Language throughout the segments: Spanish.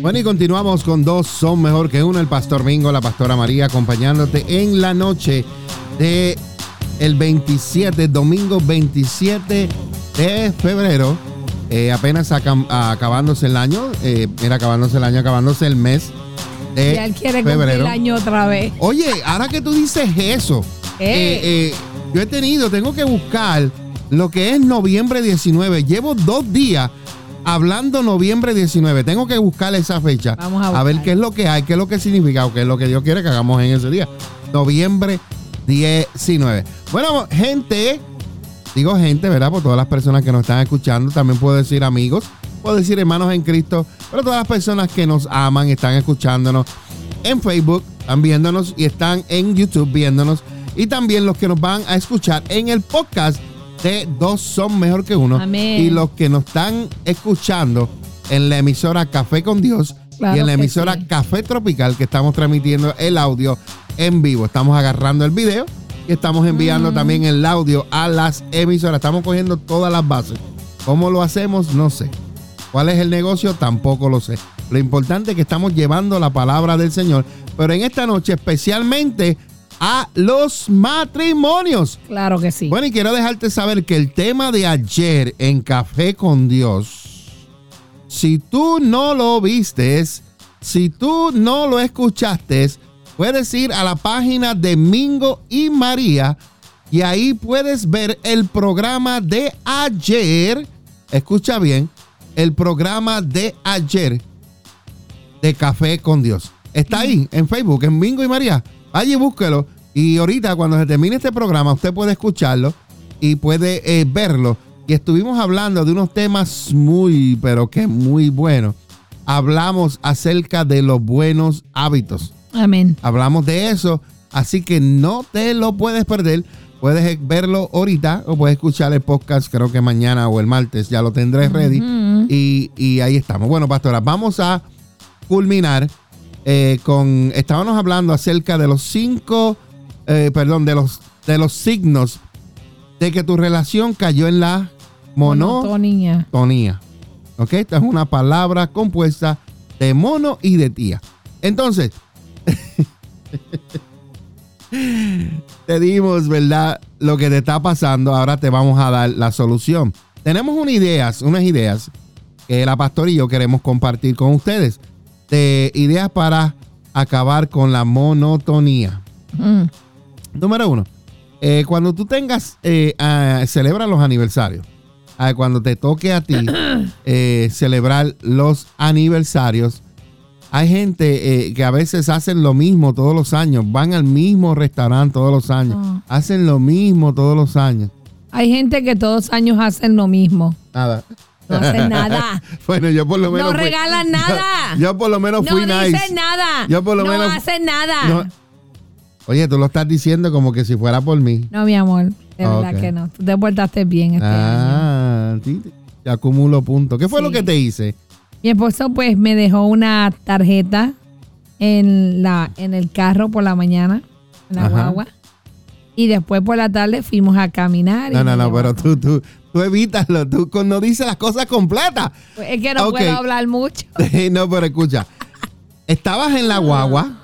Bueno, y continuamos con dos son mejor que uno, el pastor Mingo, la pastora María, acompañándote en la noche de el 27, domingo 27 de febrero, eh, apenas acabándose el año, eh, era acabándose el año, acabándose el mes de ya él quiere febrero. el año otra vez. Oye, ahora que tú dices eso, eh. yo he tenido, tengo que buscar lo que es noviembre 19. Llevo dos días hablando noviembre 19. Tengo que buscar esa fecha. Vamos a, a, ver qué es lo que hay, qué es lo que significa o qué es lo que Dios quiere que hagamos en ese día. Noviembre 19. Bueno, gente, digo gente, ¿verdad? Por todas las personas que nos están escuchando. También puedo decir amigos, puedo decir hermanos en Cristo. Pero todas las personas que nos aman, están escuchándonos en Facebook, están viéndonos y están en YouTube viéndonos. Y también los que nos van a escuchar en el podcast de Dos Son Mejor que Uno. Y los que nos están escuchando en la emisora Café con Dios y en la emisora Café Tropical que estamos transmitiendo el audio en vivo. Estamos agarrando el video y estamos enviando mm. también el audio a las emisoras. Estamos cogiendo todas las bases. ¿Cómo lo hacemos? No sé. ¿Cuál es el negocio? Tampoco lo sé. Lo importante es que estamos llevando la palabra del Señor. Pero en esta noche especialmente a los matrimonios. Claro que sí. Bueno, y quiero dejarte saber que el tema de ayer en Café con Dios, si tú no lo vistes, si tú no lo escuchaste, puedes ir a la página de Mingo y María y ahí puedes ver el programa de ayer. Escucha bien, el programa de ayer de Café con Dios. Está ahí en Facebook, en Mingo y María. Allí búsquelo. Y ahorita, cuando se termine este programa, usted puede escucharlo y puede eh, verlo. Y estuvimos hablando de unos temas muy, pero que muy buenos. Hablamos acerca de los buenos hábitos. Amén. Hablamos de eso. Así que no te lo puedes perder. Puedes verlo ahorita o puedes escuchar el podcast, creo que mañana o el martes ya lo tendré ready. y, y ahí estamos. Bueno, pastora, vamos a culminar eh, con, estábamos hablando acerca de los cinco, eh, perdón, de los, de los signos de que tu relación cayó en la monotonía. ¿Ok? Esta es una palabra compuesta de mono y de tía. Entonces, te dimos, ¿verdad? Lo que te está pasando. Ahora te vamos a dar la solución. Tenemos unas ideas, unas ideas que la pastor y yo queremos compartir con ustedes de ideas para acabar con la monotonía. Mm. Número uno, eh, cuando tú tengas, eh, celebra los aniversarios. cuando te toque a ti eh, celebrar los aniversarios, hay gente eh, que a veces hacen lo mismo todos los años, van al mismo restaurante todos los años, ah. hacen lo mismo todos los años. Hay gente que todos los años hacen lo mismo. Nada. No hacen nada. bueno, yo por lo menos. No regalan nada. Yo, por lo menos fui nice. No dicen nada. Yo por lo no menos. No hacen nada. Oye, tú lo estás diciendo como que si fuera por mí. No, mi amor. De verdad que no. Tú te portaste bien este ah, Sí, te acumulo puntos. ¿Qué fue lo que te hice? Mi esposo, pues, me dejó una tarjeta en, la, en el carro por la mañana, en la guagua. Y después por la tarde fuimos a caminar. No, no, no, pero tú, tú, tú evítalo, tú no dices las cosas completas. Pues es que no puedo hablar mucho. no, pero escucha. Estabas en la guagua.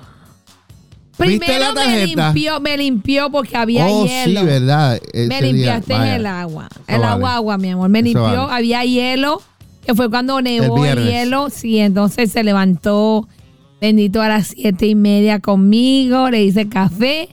Primero me limpió, me limpió porque había oh, hielo. Sí, verdad. me limpiaste en el agua. En la guagua, mi amor. Me limpió, había hielo, que fue cuando nevó el, el, hielo. Sí, entonces se levantó, bendito a las siete y media conmigo, le hice café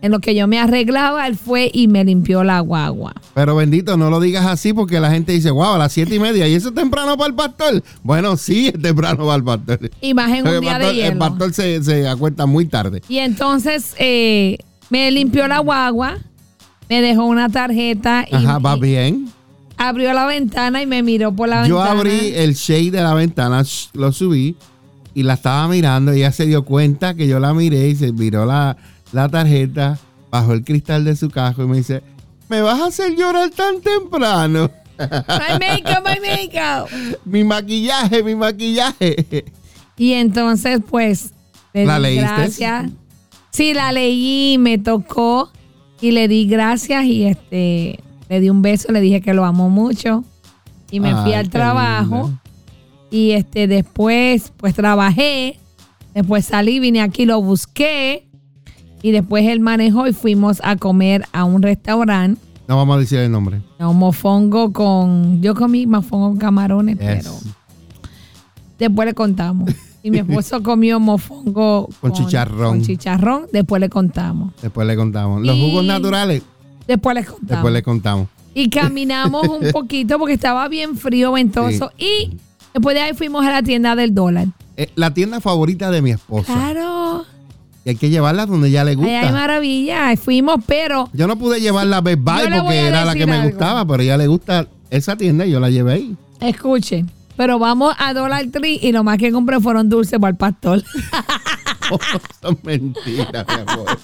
en lo que yo me arreglaba, él fue y me limpió la guagua. Pero bendito, no lo digas así porque la gente dice, wow, a las siete y media, ¿y eso es temprano para el pastor? Bueno, sí, es temprano para el pastor. Y más en un día de hielo. El pastor se, se acuesta muy tarde. Y entonces eh, me limpió la guagua, me dejó una tarjeta. Y, Ajá, va bien. Abrió la ventana y me miró por la yo ventana. Yo abrí el shade de la ventana, lo subí y la estaba mirando y ella se dio cuenta que yo la miré y se miró la la tarjeta bajo el cristal de su cajo y me dice, ¿me vas a hacer llorar tan temprano? My makeup, my makeup. mi maquillaje, mi maquillaje. Y entonces, pues, le ¿La di leíste? gracias. Sí, la leí, me tocó y le di gracias y este le di un beso, le dije que lo amo mucho y me fui al trabajo. Y este, después, pues trabajé. Después salí, vine aquí, lo busqué. Y después él manejó y fuimos a comer a un restaurante. No vamos a decir el nombre. Un mofongo con. Yo comí mofongo con camarones, pero. Después le contamos. Y mi esposo comió mofongo con, chicharrón. Con chicharrón. Después le contamos. Después le contamos. Los jugos naturales. Después le contamos. Después le contamos. Y caminamos un poquito porque estaba bien frío, ventoso. Y después de ahí fuimos a la tienda del dólar. Eh, la tienda favorita de mi esposa. Claro. Hay que llevarla donde ya le gusta. Ay, maravilla. Fuimos, pero. Yo no pude llevarla a Best Buy porque era la que me gustaba, pero a ella le gusta esa tienda y yo la llevé ahí. Escuche, pero vamos a Dollar Tree y lo más que compré fueron dulces para el pastor. son mentiras, mi amor.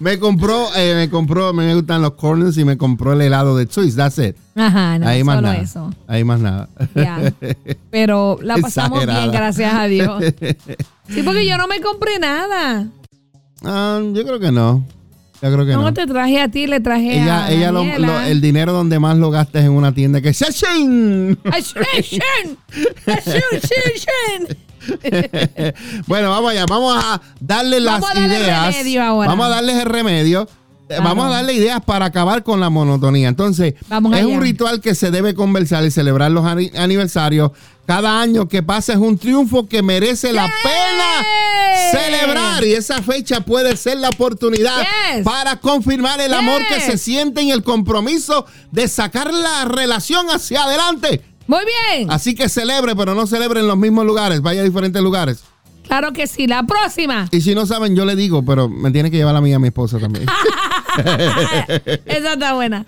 Me compró, eh, me compró, me gustan los corners y me compró el helado de Twist, that's it. Ajá, no, Ahí más nada. eso. Ahí más nada. Ya. Pero la pasamos bien, gracias a Dios. Sí, porque yo no me compré nada. Ah, yo creo que no. Yo creo que no. No te traje a ti, le traje ella, a ella lo, el dinero donde más lo gastes en una tienda que es bueno, vamos allá, vamos a darle las ideas. Vamos a darles el remedio. Vamos a darle ideas para acabar con la monotonía. Entonces, es un ritual que se debe conversar y celebrar los aniversarios. Cada año que pasa es un triunfo que merece la pena celebrar. Y esa fecha puede ser la oportunidad para confirmar el amor que se siente y el compromiso de sacar la relación hacia adelante. Muy bien. Así que celebre, pero no celebre en los mismos lugares, vaya a diferentes lugares. Claro que sí, la próxima. Y si no saben, yo le digo, pero me tiene que llevar a mí a mi esposa también. Esa está buena.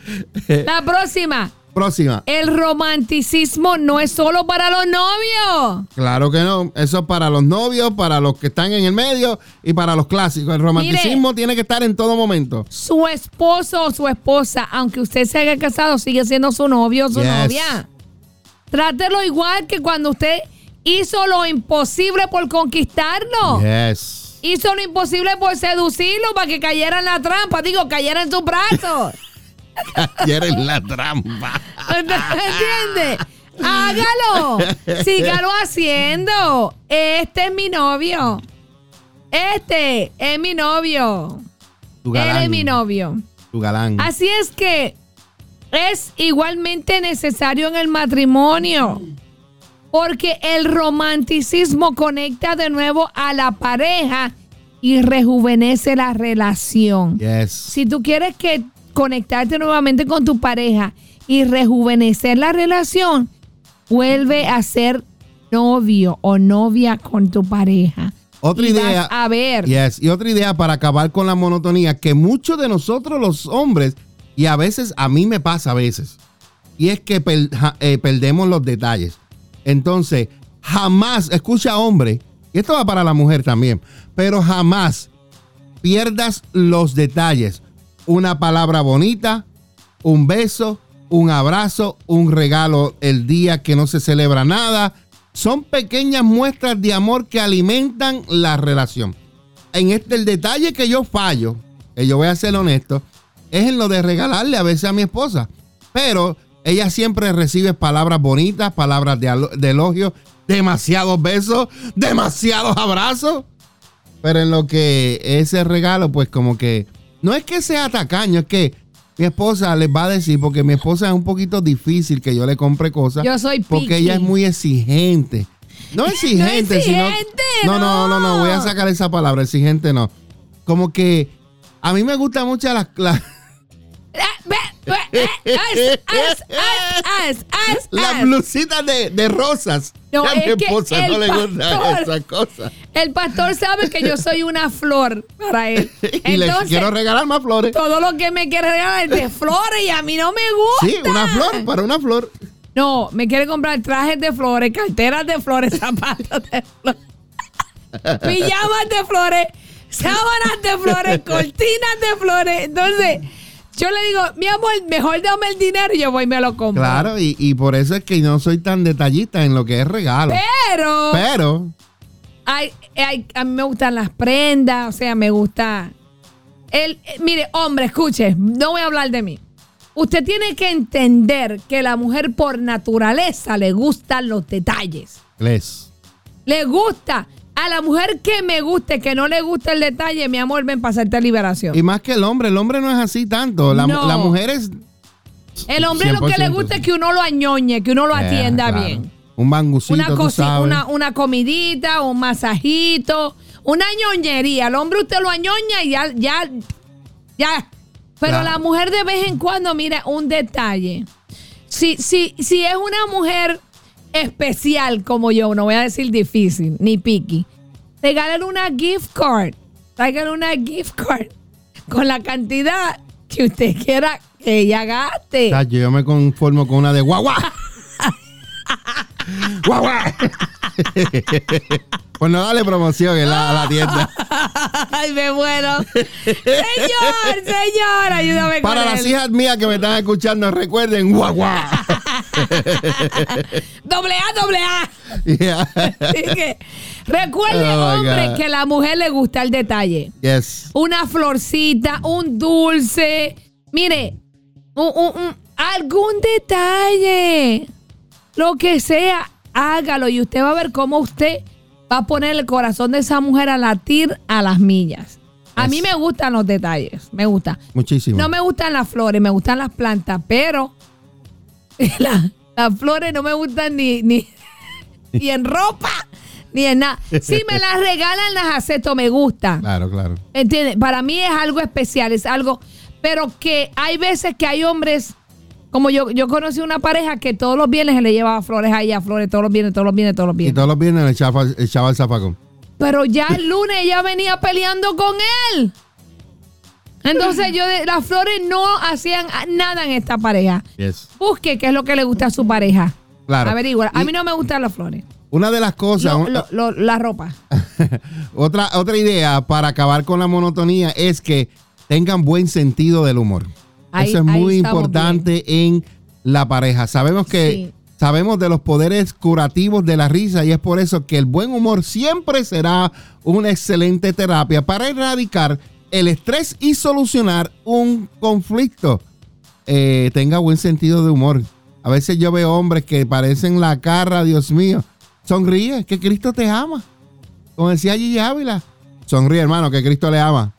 La próxima. Próxima. El romanticismo no es solo para los novios. Claro que no. Eso es para los novios, para los que están en el medio y para los clásicos. El romanticismo tiene que estar en todo momento. Su esposo o su esposa, aunque usted se haya casado, sigue siendo su novio o su novia. Trátelo igual que cuando usted hizo lo imposible por conquistarlo. Yes. Hizo lo imposible por seducirlo para que cayera en la trampa. Digo, cayera en sus brazos. cayera en la trampa. ¿Entiende? Hágalo. Sígalo haciendo. Este es mi novio. Este es mi novio. Tu galán. Él es mi novio. Tu galán. Así es que es igualmente necesario en el matrimonio. Porque el romanticismo conecta de nuevo a la pareja y rejuvenece la relación. Si tú quieres que conectarte nuevamente con tu pareja y rejuvenecer la relación, vuelve a ser novio o novia con tu pareja. Otra idea. A ver. Yes. Y otra idea para acabar con la monotonía, que muchos de nosotros los hombres y a veces, a mí me pasa a veces, y es que eh, perdemos los detalles. Entonces, jamás, escucha hombre, y esto va para la mujer también, pero jamás pierdas los detalles. Una palabra bonita, un beso, un abrazo, un regalo el día que no se celebra nada. Son pequeñas muestras de amor que alimentan la relación. En este el detalle que yo fallo, que yo voy a ser honesto, es en lo de regalarle a veces a mi esposa. Pero ella siempre recibe palabras bonitas, palabras de, elogio, demasiados besos, demasiados abrazos. Pero en lo que ese regalo, pues como que no es que sea tacaño, es que mi esposa les va a decir, porque mi esposa es un poquito difícil que yo le compre cosas. Yo soy Porque ella es muy exigente. No exigente, sino. No, no, no, no, voy a sacar esa palabra, exigente no. Como que a mí me gusta mucho las las blusitas de, de rosas. No, a mi esposa no le gusta esa cosa. El pastor sabe que yo soy una flor para él. y le quiero regalar más flores. Todo lo que me quiere regalar es de flores y a mí no me gusta. Sí, una flor para una flor. No, me quiere comprar trajes de flores, carteras de flores, zapatos de flores, pijamas de flores, sábanas de flores, cortinas de flores. Entonces yo le digo, mi amor, mejor dame el dinero y yo voy y me lo compro. Claro, y, por eso es que no soy tan detallista en lo que es regalo. Pero. Pero. a mí me gustan las prendas, o sea, me gusta. El, mire, hombre, escuche, no voy a hablar de mí. Usted tiene que entender que la mujer por naturaleza le gustan los detalles. Les. Le gusta. A la mujer que me guste, que no le gusta el detalle, mi amor, ven para hacerte liberación. Y más que el hombre, el hombre no es así tanto. La, mujer es. El hombre lo que le gusta es que uno lo añoñe, que uno lo eh, atienda bien. Un bangucito, una, una, una comidita, un masajito, una ñoñería. El hombre usted lo añoña y ya, ya, ya. Pero la mujer de vez en cuando, mira, un detalle. Si, si, si es una mujer especial como yo, no voy a decir difícil, ni picky, regalen una gift card. Traigan una gift card con la cantidad que usted quiera que ella gaste. yo me conformo con una de guagua. guagua. Pues no dale promoción en la, a la tienda. Ay, me muero. Señor, señor, ayúdame Para las hijas mías que me están escuchando, recuerden, guau, guau. doble A, doble A. recuerden, oh hombre, que a la mujer le gusta el detalle. Yes. Una florcita, un dulce. Mire, algún detalle. Lo que sea, hágalo y usted va a ver cómo usted va a poner el corazón de esa mujer a latir a las millas. A mí me gustan los detalles, me gusta. Muchísimo. No me gustan las flores, me gustan las plantas, pero las flores no me gustan ni, ni, ni en ropa, ni en nada. Si me las regalan, las acepto, me gusta. Claro, claro. ¿Entiendes? Para mí es algo especial, es algo, pero que hay veces que hay hombres como yo, yo conocí una pareja que todos los viernes se le llevaba flores a ella, flores todos los viernes, todos los viernes, todos los viernes. Y todos los viernes le echaba, echaba el zafacón. Pero ya el lunes ella venía peleando con él. Entonces yo las flores no hacían nada en esta pareja. Busque qué es lo que le gusta a su pareja. Claro. Averigua. A mí no me gustan las flores. Una de las cosas. la ropa. otra, otra idea para acabar con la monotonía es que tengan buen sentido del humor. Eso es muy importante en la pareja. Sabemos que sabemos de los poderes curativos de la risa y es por eso que el buen humor siempre será una excelente terapia para erradicar el estrés y solucionar un conflicto. Eh, tenga buen sentido de humor. A veces yo veo hombres que parecen la cara, Dios mío. Sonríe, que Cristo te ama. Como decía Gigi Ávila. Sonríe, hermano, que Cristo le ama.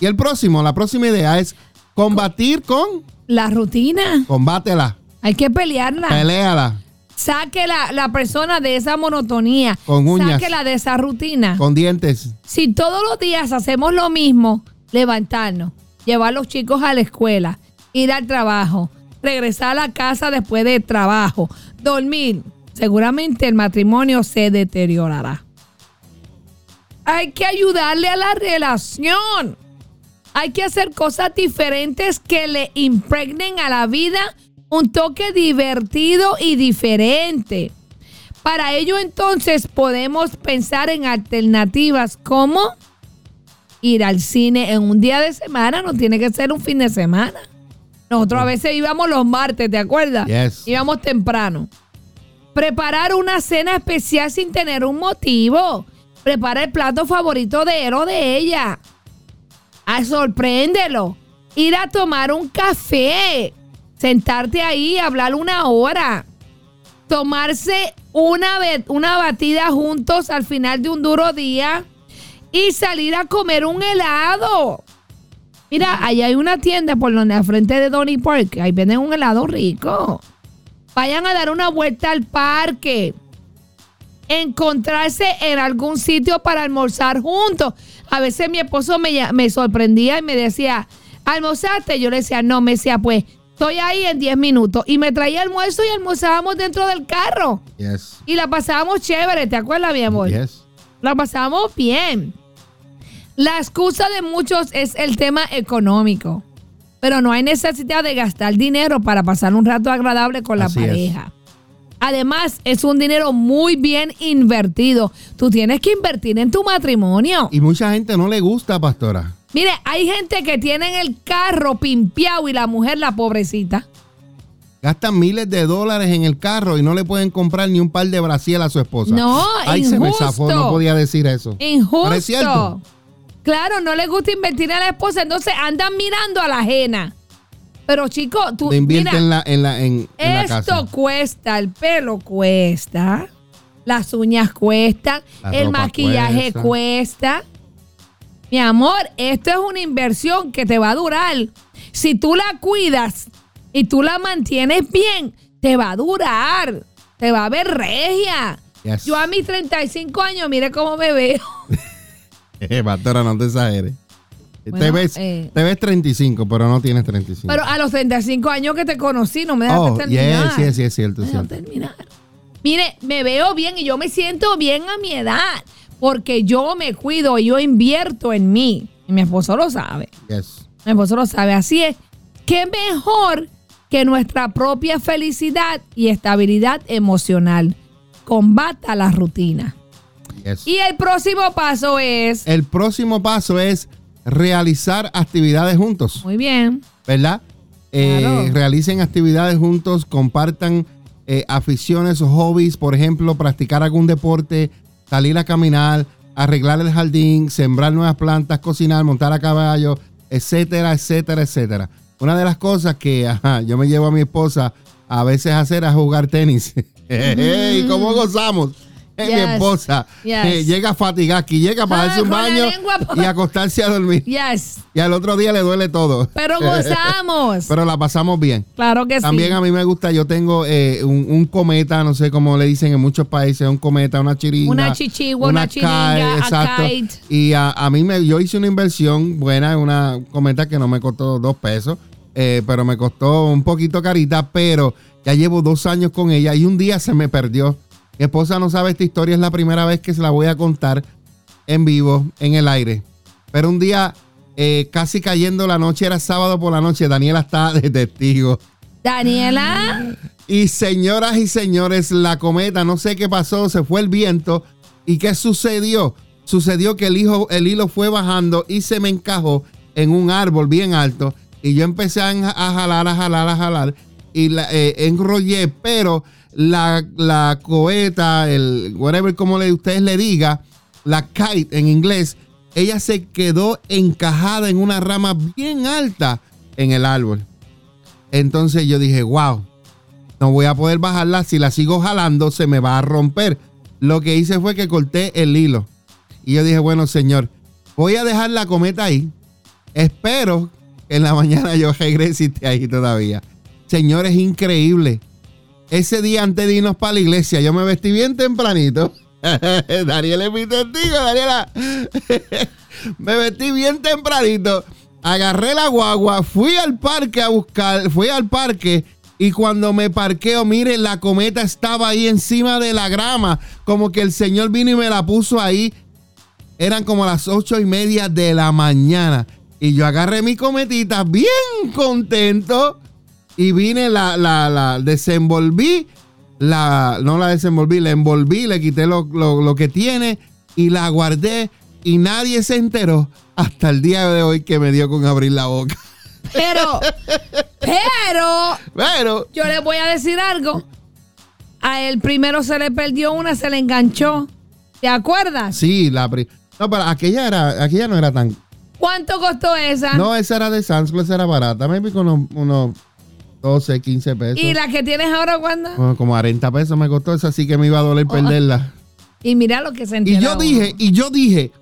Y el próximo, la próxima idea es Combatir con. La rutina. Combátela. Hay que pelearla. Peleala. Saque la, la persona de esa monotonía. Con uñas. Sáquela de esa rutina. Con dientes. Si todos los días hacemos lo mismo, levantarnos, llevar a los chicos a la escuela, ir al trabajo, regresar a la casa después del trabajo, dormir, seguramente el matrimonio se deteriorará. Hay que ayudarle a la relación. Hay que hacer cosas diferentes que le impregnen a la vida un toque divertido y diferente. Para ello entonces podemos pensar en alternativas como ir al cine en un día de semana, no tiene que ser un fin de semana. Nosotros a veces íbamos los martes, ¿te acuerdas? Íbamos temprano. Preparar una cena especial sin tener un motivo. Prepara el plato favorito de él o de ella a sorpréndelo. Ir a tomar un café, sentarte ahí, hablar una hora, tomarse una, una batida juntos al final de un duro día y salir a comer un helado. Mira, ahí hay una tienda por donde al frente de Donny Park, ahí venden un helado rico. Vayan a dar una vuelta al parque. Encontrarse en algún sitio para almorzar juntos. A veces mi esposo me, me sorprendía y me decía, ¿almorzaste? Yo le decía, no, me decía, pues estoy ahí en 10 minutos. Y me traía almuerzo y almorzábamos dentro del carro. Y la pasábamos chévere, ¿te acuerdas, mi amor? La pasábamos bien. La excusa de muchos es el tema económico. Pero no hay necesidad de gastar dinero para pasar un rato agradable con la pareja. Además, es un dinero muy bien invertido. Tú tienes que invertir en tu matrimonio. Y mucha gente no le gusta, pastora. Mire, hay gente que tiene el carro pimpeado y la mujer la pobrecita. Gastan miles de dólares en el carro y no le pueden comprar ni un par de brasil a su esposa. No, Ay, se me zafó, no podía decir eso. Injusto. Claro, no le gusta invertir a la esposa, entonces andan mirando a la ajena. Pero chicos, tú invierte en la, en la, en, esto cuesta, el pelo cuesta, las uñas cuestan, el maquillaje cuesta. Mi amor, esto es una inversión que te va a durar. Si tú la cuidas y tú la mantienes bien, te va a durar. Te va a ver regia. Yo a mis 35 años, mire cómo me veo. eh, Pastora, no te exageres. Te, ves, eh. te ves 35, pero no tienes 35. Pero a los 35 años que te conocí, no me dejaste oh, terminar. sí, sí, es cierto. Es cierto. terminar. Mire, me veo bien y yo me siento bien a mi edad porque yo me cuido y yo invierto en mí. Y mi esposo lo sabe. Mi esposo lo sabe. Así es. ¿Qué mejor que nuestra propia felicidad y estabilidad emocional? Combata la rutina. Y el próximo paso es... El próximo paso es realizar actividades juntos. Muy bien. ¿Verdad? Eh, realicen actividades juntos, compartan eh, aficiones o hobbies, por ejemplo, practicar algún deporte, salir a caminar, arreglar el jardín, sembrar nuevas plantas, cocinar, montar a caballo, etcétera, etcétera, etcétera. Una de las cosas que yo me llevo a mi esposa a veces a hacer es jugar tenis. ¿Y cómo gozamos? Mi esposa llega fatigada aquí, llega para darse un baño y acostarse a dormir. Y al otro día le duele todo. Pero gozamos. Pero la pasamos bien. Claro que sí. También a mí me gusta, yo tengo eh, un, cometa, no sé cómo le dicen en muchos países, un cometa, una chiringa. Una chichigua, una, chiringa, exacto. Y a, mí me, yo hice una inversión buena en una cometa que no me costó dos pesos, eh, pero me costó un poquito carita, pero ya llevo dos años con ella y un día se me perdió mi esposa no sabe esta historia, es la primera vez que se la voy a contar en vivo, en el aire. Pero un día, eh, casi cayendo la noche, era sábado por la noche, Daniela está de testigo. Daniela. Y señoras y señores, la cometa, no sé qué pasó, se fue el viento. ¿Y qué sucedió? Sucedió que el, hijo, el hilo fue bajando y se me encajó en un árbol bien alto. Y yo empecé a, jalar, a jalar, a jalar. Y la, eh, enrollé, pero la, la coheta, el whatever como le, ustedes le diga, la kite en inglés, ella se quedó encajada en una rama bien alta en el árbol. Entonces yo dije, wow, no voy a poder bajarla. Si la sigo jalando, se me va a romper. Lo que hice fue que corté el hilo. Y yo dije, bueno, señor, voy a dejar la cometa ahí. Espero que en la mañana yo regrese ahí todavía. Señor, es increíble ese día antes de irnos para la iglesia, yo me vestí bien tempranito. Daniel es mi testigo, Daniela. me vestí bien tempranito. Agarré la guagua, fui al parque a buscar, fui al parque y cuando me parqueo, mire, la cometa estaba ahí encima de la grama, como que el Señor vino y me la puso ahí. Eran como las ocho y media de la mañana. Y yo agarré mi cometita bien contento y vine, la, la, la desenvolví, la, no la desenvolví, la envolví, le quité lo, que tiene y la guardé y nadie se enteró hasta el día de hoy que me dio con abrir la boca. Pero, pero, pero, yo le voy a decir algo. A él primero se le perdió una, se le enganchó. ¿Te acuerdas? Sí, la No, pero aquella era, aquella no era tan. ¿Cuánto costó esa? No, esa era de Sans, esa era barata. Me con unos, unos 12, 15 pesos. ¿Y la que tienes ahora cuándo? Bueno, como 40 pesos me costó esa, así que me iba a doler oh. perderla. Y mira lo que se Y yo dije, y yo dije,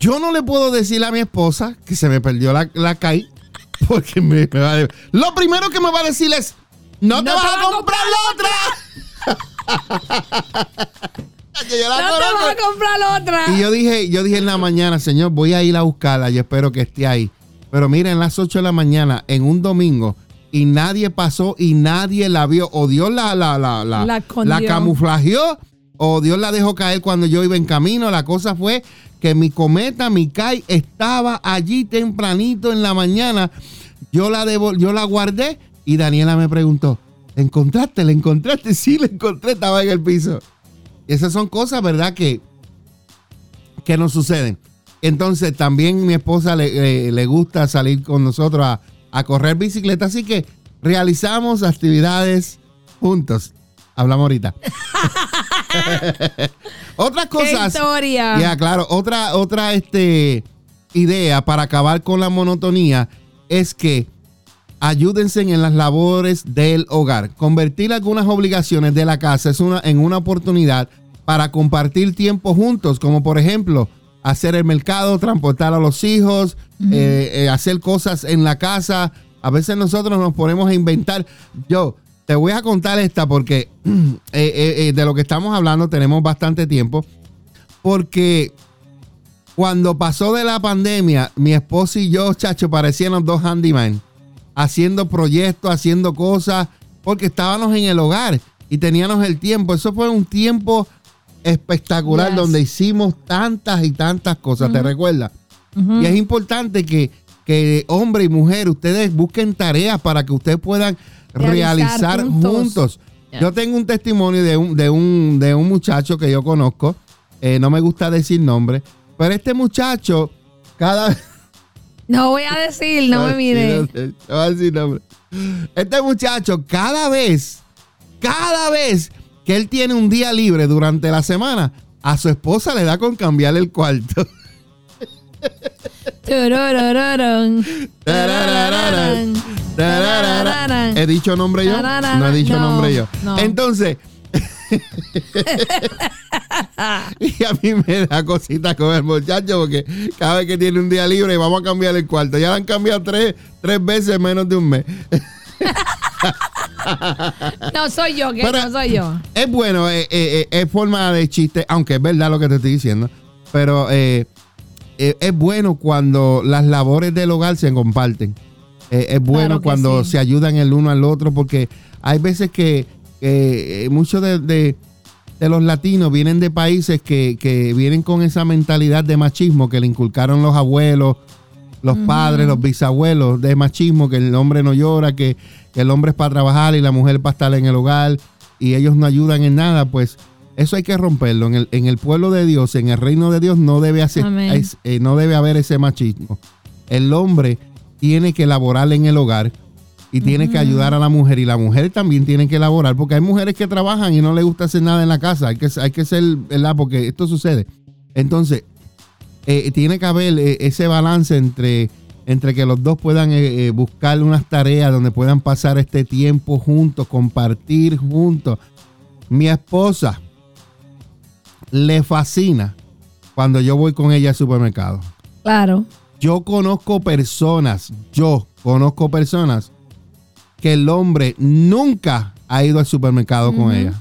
yo no le puedo decir a mi esposa que se me perdió la, la CAI, porque me, va a Lo primero que me va a decir es, no, te vas, a comprar la otra. no te vas a comprar la otra. Y yo dije, yo dije en la mañana, señor, voy a ir a buscarla, yo espero que esté ahí. Pero miren, en las 8 de la mañana, en un domingo, y nadie pasó y nadie la vio. O Dios la, la, la, la, la, camuflajeó o Dios la dejó caer cuando yo iba en camino. La cosa fue que mi cometa, mi Kai, estaba allí tempranito en la mañana. Yo la, yo la guardé y Daniela me preguntó, ¿la encontraste? ¿La encontraste? Sí, la encontré, estaba en el piso. Esas son cosas, ¿verdad? Que, que nos suceden. Entonces también mi esposa le, le gusta salir con nosotros a, a correr bicicleta. Así que realizamos actividades juntos. Hablamos ahorita. Otras cosas. historia. Ya, claro. Otra, otra este, idea para acabar con la monotonía es que ayúdense en las labores del hogar. Convertir algunas obligaciones de la casa es una, en una oportunidad para compartir tiempo juntos, como por ejemplo hacer el mercado, transportar a los hijos, eh, eh, hacer cosas en la casa. A veces nosotros nos ponemos a inventar. Yo te voy a contar esta porque eh, de lo que estamos hablando tenemos bastante tiempo. Porque cuando pasó de la pandemia, mi esposo y yo, chacho, parecían los dos handyman, haciendo proyectos, haciendo cosas, porque estábamos en el hogar y teníamos el tiempo. Eso fue un tiempo espectacular donde hicimos tantas y tantas cosas, ¿te recuerdas? Y es importante que, que hombre y mujer, ustedes busquen tareas para que ustedes puedan realizar, juntos. Yo tengo un testimonio de un, de un, de un muchacho que yo conozco, eh, no me gusta decir nombre, pero este muchacho, cada vez... No voy a decir, no, me mire. No, voy a decir nombre. Este muchacho, cada vez, cada vez que él tiene un día libre durante la semana, a su esposa le da con cambiar el cuarto. ¿He dicho nombre yo? No he dicho nombre yo. Entonces, y a mí me da cosita con el muchacho porque cada vez que tiene un día libre vamos a cambiar el cuarto. Ya lo han cambiado tres, tres veces en menos de un mes. no soy yo, que no soy yo. Es bueno, eh, eh, eh, es forma de chiste, aunque es verdad lo que te estoy diciendo. Pero es bueno cuando las labores del hogar se comparten. es bueno cuando se ayudan el uno al otro, porque hay veces que, muchos de, los latinos vienen de países que, vienen con esa mentalidad de machismo que le inculcaron los abuelos, los padres, los bisabuelos, de machismo, que el hombre no llora, que el hombre es para trabajar y la mujer para estar en el hogar y ellos no ayudan en nada, pues eso hay que romperlo. En el, en el pueblo de Dios, en el reino de Dios, no debe, hacer, eh, no debe haber ese machismo. El hombre tiene que laborar en el hogar y tiene que ayudar a la mujer y la mujer también tiene que laborar porque hay mujeres que trabajan y no les gusta hacer nada en la casa. Hay que, hay que ser, ¿verdad? Porque esto sucede. Entonces, eh, tiene que haber eh, ese balance entre entre que los dos puedan eh, eh, buscar unas tareas donde puedan pasar este tiempo juntos, compartir juntos. Mi esposa le fascina cuando yo voy con ella al supermercado. Claro. Yo conozco personas, yo conozco personas que el hombre nunca ha ido al supermercado con ella.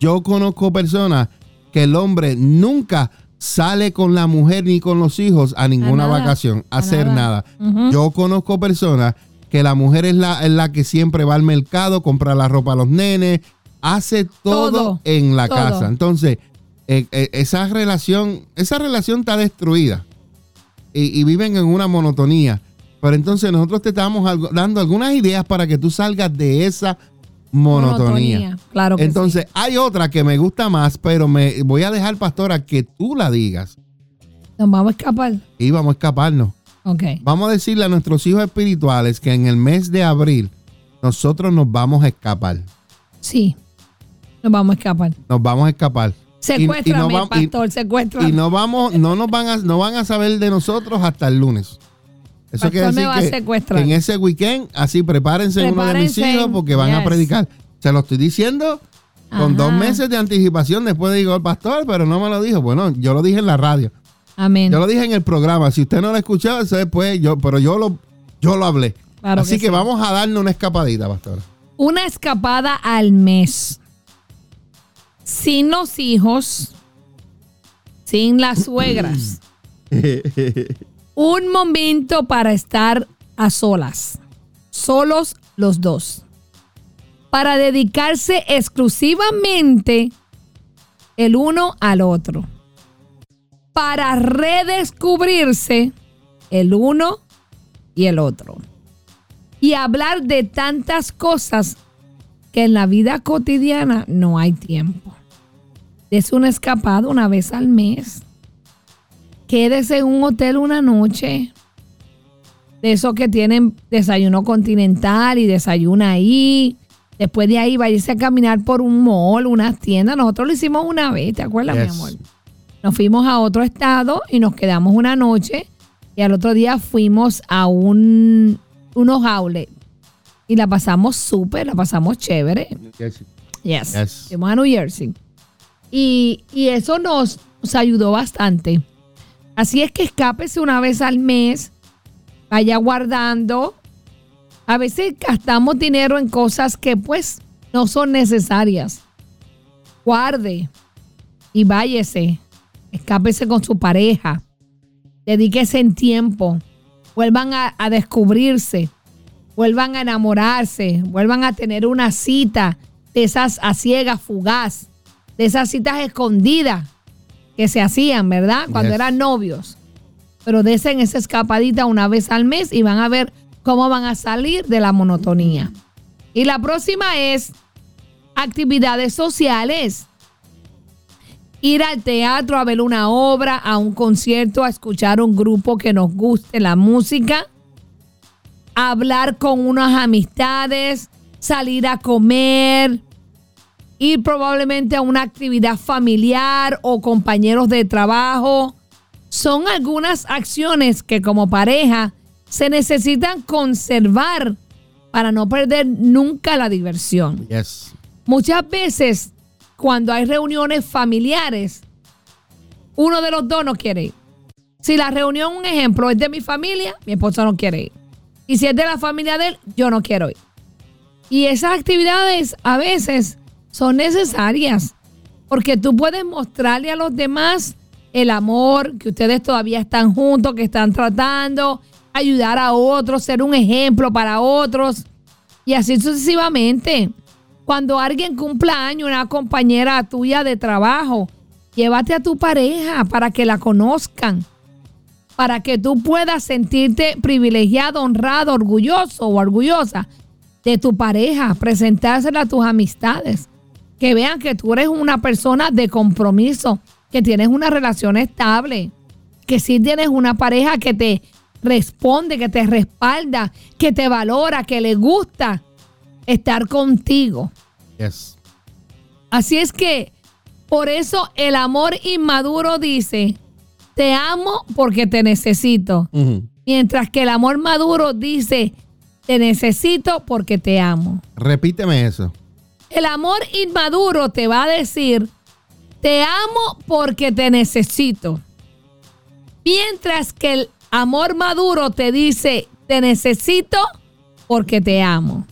Yo conozco personas que el hombre nunca sale con la mujer ni con los hijos a ninguna vacación, a, hacer nada. Yo conozco personas que la mujer es la, la, que siempre va al mercado, compra la ropa a los nenes, hace todo, en la casa. Entonces, eh, eh, esa relación, esa relación está destruida y, viven en una monotonía. Pero entonces nosotros te estamos dando algunas ideas para que tú salgas de esa monotonía. Claro que Entonces, hay otra que me gusta más, pero me voy a dejar, pastora, que tú la digas. Nos vamos a escapar. Y vamos a escaparnos. Ok. Vamos a decirle a nuestros hijos espirituales que en el mes de abril nosotros nos vamos a escapar. Sí, nos vamos a escapar. Nos vamos a escapar. Secuéstrame, pastor, secuéstrame. Y no vamos, no nos van a, no van a saber de nosotros hasta el lunes. Eso quiere decir que en ese weekend, así prepárense, uno de mis hijos porque van a predicar. Se lo estoy diciendo con dos meses de anticipación. Después digo el pastor, pero no me lo dijo. Bueno, yo lo dije en la radio. Amén. Yo lo dije en el programa. Si usted no lo escuchó, eso después yo, pero yo lo, yo lo hablé. Así que, vamos a darle una escapadita, pastor. Una escapada al mes. Sin los hijos, sin las suegras. un momento para estar a solas, solos los dos, para dedicarse exclusivamente el uno al otro, para redescubrirse el uno y el otro, y hablar de tantas cosas que en la vida cotidiana no hay tiempo. Es una escapada una vez al mes quédese en un hotel una noche. De esos que tienen desayuno continental y desayuna ahí. Después de ahí, váyase a caminar por un mall, unas tiendas. Nosotros lo hicimos una vez, ¿te acuerdas, mi amor? Nos fuimos a otro estado y nos quedamos una noche. Y al otro día fuimos a un, unos outlets. Y la pasamos súper, la pasamos chévere. Yes. yes. Fuimos a New Jersey. Y, eso nos, nos ayudó bastante. Así es que escápese una vez al mes, vaya guardando. A veces gastamos dinero en cosas que pues no son necesarias. Guarde y váyese. Escápese con su pareja. Dedíquese en tiempo. Vuelvan a, descubrirse. Vuelvan a enamorarse. Vuelvan a tener una cita de esas a ciegas, fugaz. De esas citas escondidas que se hacían, ¿verdad? Cuando eran novios. Pero desen esa escapadita una vez al mes y van a ver cómo van a salir de la monotonía. Y la próxima es actividades sociales. Ir al teatro a ver una obra, a un concierto, a escuchar un grupo que nos guste la música, hablar con unas amistades, salir a comer, ir probablemente a una actividad familiar o compañeros de trabajo. Son algunas acciones que como pareja se necesitan conservar para no perder nunca la diversión. Muchas veces cuando hay reuniones familiares, uno de los dos no quiere ir. Si la reunión, un ejemplo, es de mi familia, mi esposo no quiere ir. Y si es de la familia de él, yo no quiero ir. Y esas actividades a veces son necesarias porque tú puedes mostrarle a los demás el amor, que ustedes todavía están juntos, que están tratando, ayudar a otros, ser un ejemplo para otros y así sucesivamente. Cuando alguien cumpla año, una compañera tuya de trabajo, llévate a tu pareja para que la conozcan, para que tú puedas sentirte privilegiado, honrado, orgulloso o orgullosa de tu pareja, presentársela a tus amistades que vean que tú eres una persona de compromiso, que tienes una relación estable, que sí tienes una pareja que te responde, que te respalda, que te valora, que le gusta estar contigo. Así es que por eso el amor inmaduro dice, te amo porque te necesito. Mientras que el amor maduro dice, te necesito porque te amo. Repíteme eso. El amor inmaduro te va a decir, te amo porque te necesito. Mientras que el amor maduro te dice, te necesito porque te amo.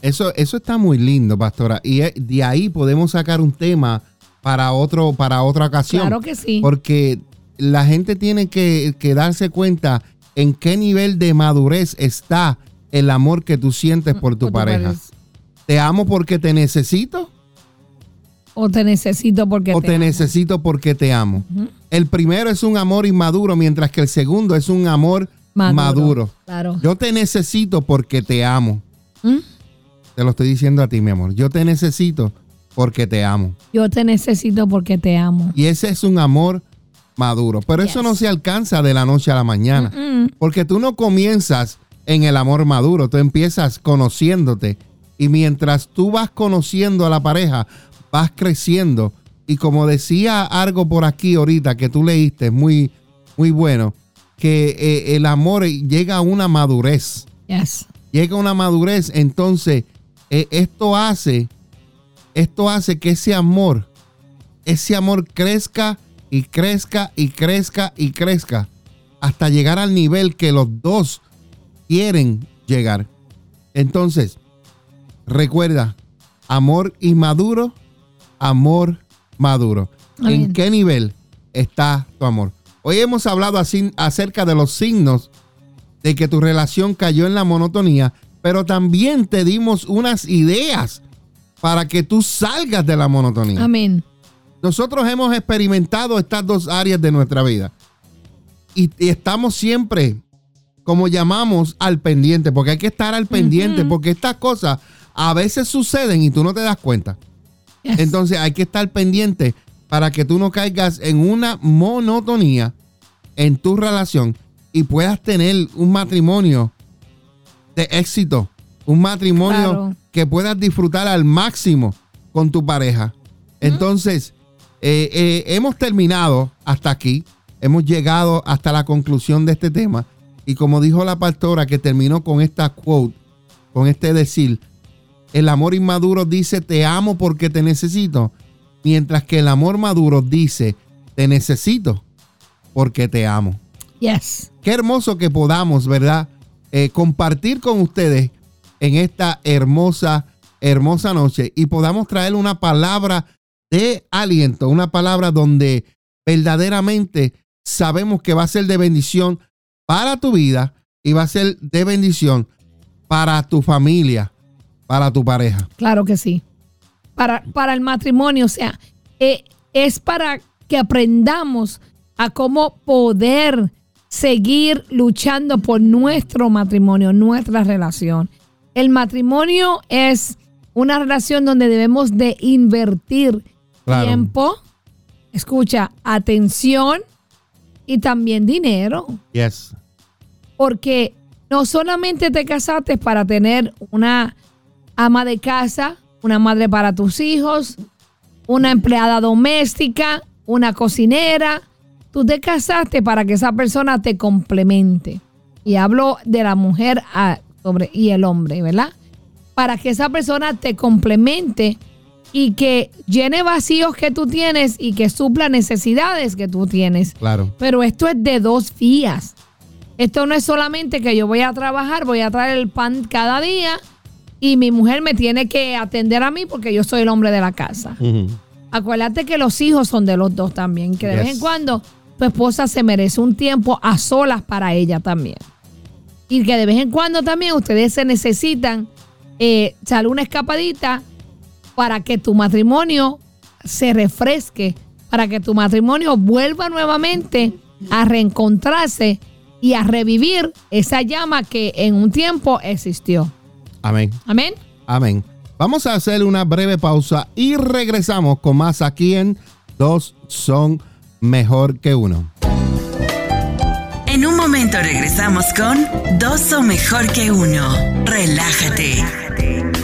Eso, eso está muy lindo, pastora. Y de ahí podemos sacar un tema para, otro, para otra ocasión. Claro que sí. Porque la gente tiene que, darse cuenta en qué nivel de madurez está el amor que tú sientes por tu pareja. ¿Te amo porque te necesito? O te necesito porque o te, necesito porque te amo. El primero es un amor inmaduro, mientras que el segundo es un amor maduro. Claro. Yo te necesito porque te amo. ¿Mm? Te lo estoy diciendo a ti, mi amor. Yo te necesito porque te amo. Yo te necesito porque te amo. Y ese es un amor maduro. Pero eso no se alcanza de la noche a la mañana. Porque tú no comienzas en el amor maduro. Tú empiezas conociéndote y mientras tú vas conociendo a la pareja, vas creciendo. Y como decía algo por aquí ahorita que tú leíste, muy, muy bueno, que eh, el amor llega a una madurez. Llega a una madurez, entonces eh, esto hace, esto hace que ese amor, ese amor crezca y crezca y crezca y crezca hasta llegar al nivel que los dos quieren llegar. Entonces, Recuerda, amor inmaduro, amor maduro. ¿En qué nivel está tu amor? Hoy hemos hablado así, acerca de los signos de que tu relación cayó en la monotonía, pero también te dimos unas ideas para que tú salgas de la monotonía. Amén. Nosotros hemos experimentado estas dos áreas de nuestra vida y, estamos siempre, como llamamos, al pendiente, porque hay que estar al pendiente, porque estas cosas a veces suceden y tú no te das cuenta. Entonces hay que estar pendiente para que tú no caigas en una monotonía en tu relación y puedas tener un matrimonio de éxito, un matrimonio que puedas disfrutar al máximo con tu pareja. Entonces, eh, eh, hemos terminado hasta aquí, hemos llegado hasta la conclusión de este tema y como dijo la pastora que terminó con esta quote, con este decir, el amor inmaduro dice te amo porque te necesito. Mientras que el amor maduro dice, te necesito porque te amo. Yes. Qué hermoso que podamos, ¿verdad? Eh, compartir con ustedes en esta hermosa, hermosa noche y podamos traer una palabra de aliento, una palabra donde verdaderamente sabemos que va a ser de bendición para tu vida y va a ser de bendición para tu familia, para tu pareja. Claro que sí. Para, para el matrimonio, o sea, eh, es para que aprendamos a cómo poder seguir luchando por nuestro matrimonio, nuestra relación. El matrimonio es una relación donde debemos de invertir tiempo, escucha, atención y también dinero. Yes. Porque no solamente te casaste para tener una ama de casa, una madre para tus hijos, una empleada doméstica, una cocinera. Tú te casaste para que esa persona te complemente. Y hablo de la mujer sobre, y el hombre, ¿verdad? Para que esa persona te complemente y que llene vacíos que tú tienes y que supla necesidades que tú tienes. Claro. Pero esto es de dos vías. Esto no es solamente que yo voy a trabajar, voy a traer el pan cada día y mi mujer me tiene que atender a mí porque yo soy el hombre de la casa. Acuérdate que los hijos son de los dos también, que de vez en cuando tu esposa se merece un tiempo a solas para ella también. Y que de vez en cuando también ustedes se necesitan eh, una escapadita para que tu matrimonio se refresque, para que tu matrimonio vuelva nuevamente a reencontrarse y a revivir esa llama que en un tiempo existió. Amén. Amén. Amén. Vamos a hacer una breve pausa y regresamos con más aquí en Dos son mejor que uno. En un momento regresamos con Dos son mejor que uno. Relájate. Dale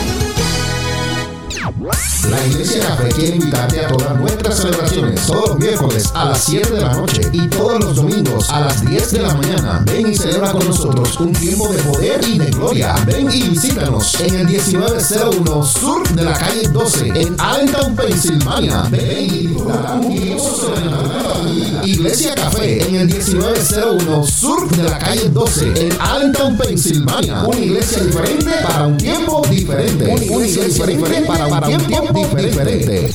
La Iglesia Café quiere invitarte a todas nuestras celebraciones todos los miércoles a las 7 de la noche y todos los domingos a las 10 de la mañana. Ven y celebra con nosotros un tiempo de poder y de gloria. Ven y visítanos en el 1901 Sur de la calle 12 en Allentown, Pensilvania. Ven y Iglesia Café en el 1901 Sur de la calle 12 en Allentown, Pensilvania. Una iglesia diferente para un tiempo diferente. Una iglesia diferente para un tiempo diferente.